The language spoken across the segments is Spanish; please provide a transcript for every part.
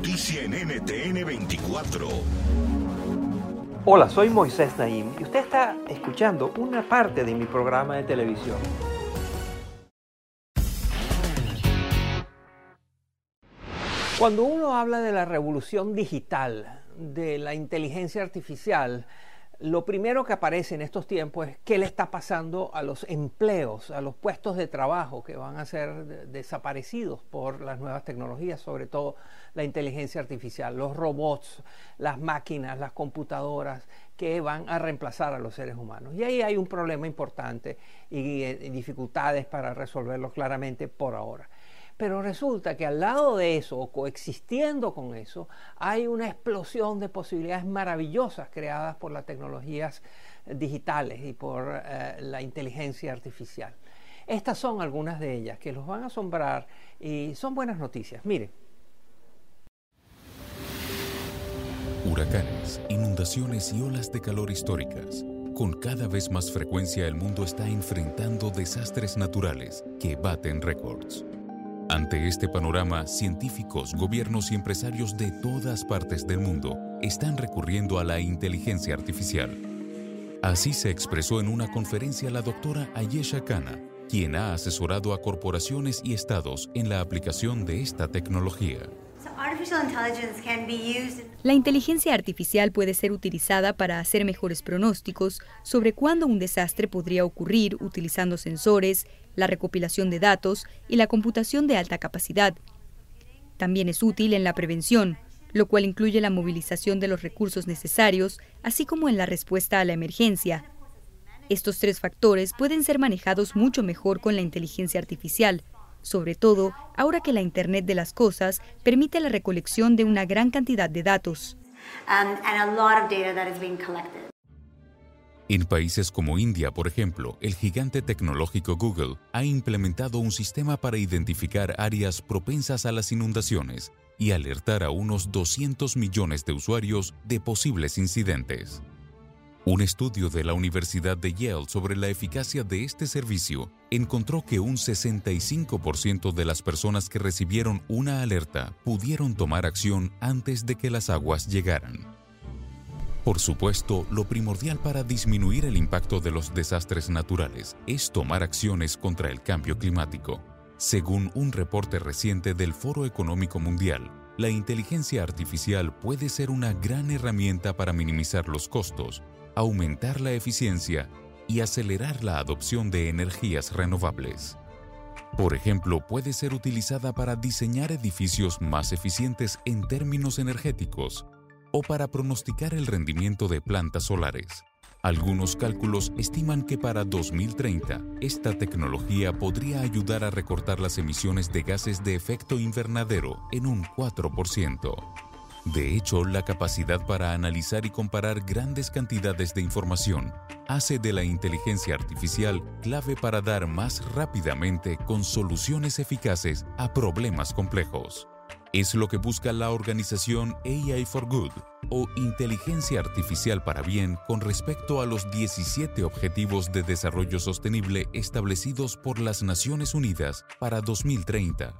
Noticia en NTN 24. Hola, soy Moisés Naim y usted está escuchando una parte de mi programa de televisión. Cuando uno habla de la revolución digital, de la inteligencia artificial, lo primero que aparece en estos tiempos es qué le está pasando a los empleos, a los puestos de trabajo que van a ser desaparecidos por las nuevas tecnologías, sobre todo la inteligencia artificial, los robots, las máquinas, las computadoras que van a reemplazar a los seres humanos. Y ahí hay un problema importante y, eh, dificultades para resolverlo claramente por ahora. Pero resulta que al lado de eso, o coexistiendo con eso, hay una explosión de posibilidades maravillosas creadas por las tecnologías digitales y por eh, la inteligencia artificial. Estas son algunas de ellas que los van a asombrar y son buenas noticias. Mire. Huracanes, inundaciones y olas de calor históricas. Con cada vez más frecuencia el mundo está enfrentando desastres naturales que baten récords. Ante este panorama, científicos, gobiernos y empresarios de todas partes del mundo están recurriendo a la inteligencia artificial. Así se expresó en una conferencia la doctora Ayesha Khanna, quien ha asesorado a corporaciones y estados en la aplicación de esta tecnología. La inteligencia artificial puede ser utilizada para hacer mejores pronósticos sobre cuándo un desastre podría ocurrir utilizando sensores, la recopilación de datos y la computación de alta capacidad. También es útil en la prevención, lo cual incluye la movilización de los recursos necesarios, así como en la respuesta a la emergencia. Estos tres factores pueden ser manejados mucho mejor con la inteligencia artificial, sobre todo ahora que la Internet de las Cosas permite la recolección de una gran cantidad de datos. En países como India, por ejemplo, el gigante tecnológico Google ha implementado un sistema para identificar áreas propensas a las inundaciones y alertar a unos 200 millones de usuarios de posibles incidentes. Un estudio de la Universidad de Yale sobre la eficacia de este servicio encontró que un 65% de las personas que recibieron una alerta pudieron tomar acción antes de que las aguas llegaran. Por supuesto, lo primordial para disminuir el impacto de los desastres naturales es tomar acciones contra el cambio climático. Según un reporte reciente del Foro Económico Mundial, la inteligencia artificial puede ser una gran herramienta para minimizar los costos, aumentar la eficiencia y acelerar la adopción de energías renovables. Por ejemplo, puede ser utilizada para diseñar edificios más eficientes en términos energéticos o para pronosticar el rendimiento de plantas solares. Algunos cálculos estiman que para 2030 esta tecnología podría ayudar a recortar las emisiones de gases de efecto invernadero en un 4%. De hecho, la capacidad para analizar y comparar grandes cantidades de información hace de la inteligencia artificial clave para dar más rápidamente con soluciones eficaces a problemas complejos. Es lo que busca la organización AI for Good o Inteligencia Artificial para Bien con respecto a los 17 Objetivos de Desarrollo Sostenible establecidos por las Naciones Unidas para 2030.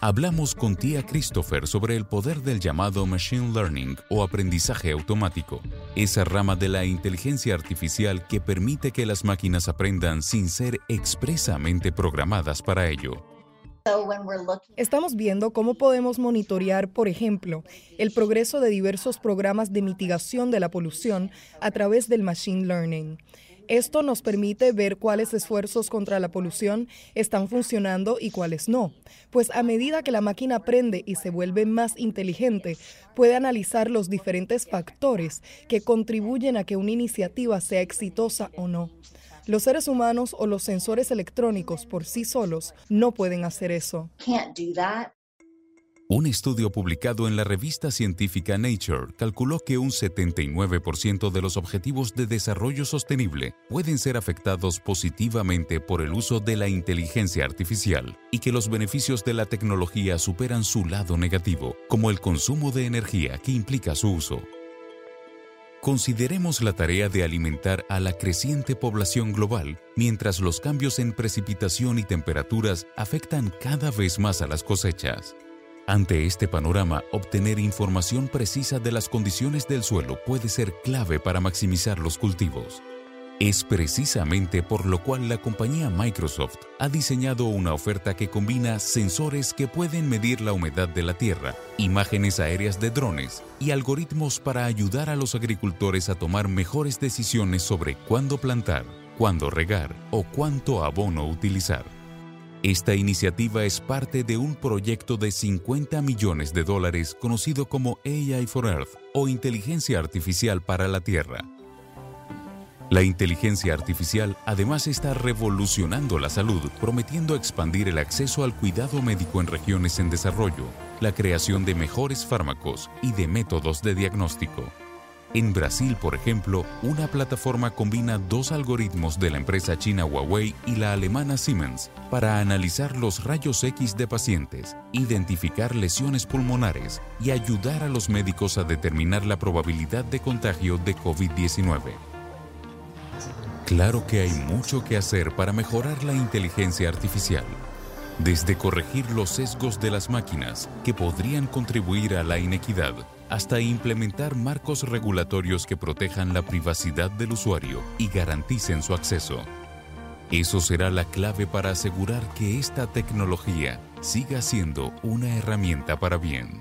Hablamos con Tía Christopher sobre el poder del llamado Machine Learning o aprendizaje automático, esa rama de la inteligencia artificial que permite que las máquinas aprendan sin ser expresamente programadas para ello. Estamos viendo cómo podemos monitorear, por ejemplo, el progreso de diversos programas de mitigación de la polución a través del Machine Learning. Esto nos permite ver cuáles esfuerzos contra la polución están funcionando y cuáles no, pues a medida que la máquina aprende y se vuelve más inteligente, puede analizar los diferentes factores que contribuyen a que una iniciativa sea exitosa o no. Los seres humanos o los sensores electrónicos por sí solos no pueden hacer eso. Un estudio publicado en la revista científica Nature calculó que un 79% de los objetivos de desarrollo sostenible pueden ser afectados positivamente por el uso de la inteligencia artificial y que los beneficios de la tecnología superan su lado negativo, como el consumo de energía que implica su uso. Consideremos la tarea de alimentar a la creciente población global mientras los cambios en precipitación y temperaturas afectan cada vez más a las cosechas. Ante este panorama, obtener información precisa de las condiciones del suelo puede ser clave para maximizar los cultivos. Es precisamente por lo cual la compañía Microsoft ha diseñado una oferta que combina sensores que pueden medir la humedad de la tierra, imágenes aéreas de drones y algoritmos para ayudar a los agricultores a tomar mejores decisiones sobre cuándo plantar, cuándo regar o cuánto abono utilizar. Esta iniciativa es parte de un proyecto de 50 millones de dólares conocido como AI for Earth o Inteligencia Artificial para la Tierra. La inteligencia artificial además está revolucionando la salud, prometiendo expandir el acceso al cuidado médico en regiones en desarrollo, la creación de mejores fármacos y de métodos de diagnóstico. En Brasil, por ejemplo, una plataforma combina dos algoritmos de la empresa china Huawei y la alemana Siemens para analizar los rayos X de pacientes, identificar lesiones pulmonares y ayudar a los médicos a determinar la probabilidad de contagio de COVID-19. Claro que hay mucho que hacer para mejorar la inteligencia artificial, desde corregir los sesgos de las máquinas que podrían contribuir a la inequidad hasta implementar marcos regulatorios que protejan la privacidad del usuario y garanticen su acceso. Eso será la clave para asegurar que esta tecnología siga siendo una herramienta para bien.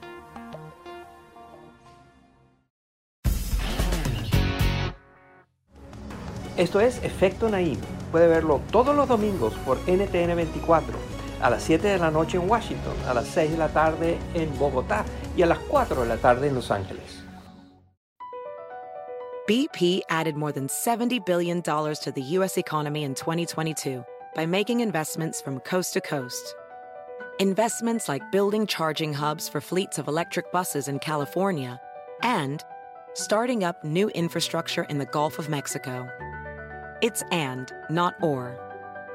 Esto es Efecto Naim. Puede verlo todos los domingos por NTN 24 a las 7 de la noche en Washington, a las 6 de la tarde en Bogotá y a las 4 de la tarde en Los Ángeles. BP added more than $70 billion to the U.S. economy in 2022 by making investments from coast to coast. Investments like building charging hubs for fleets of electric buses in California and starting up new infrastructure in the Gulf of Mexico. It's and, not or.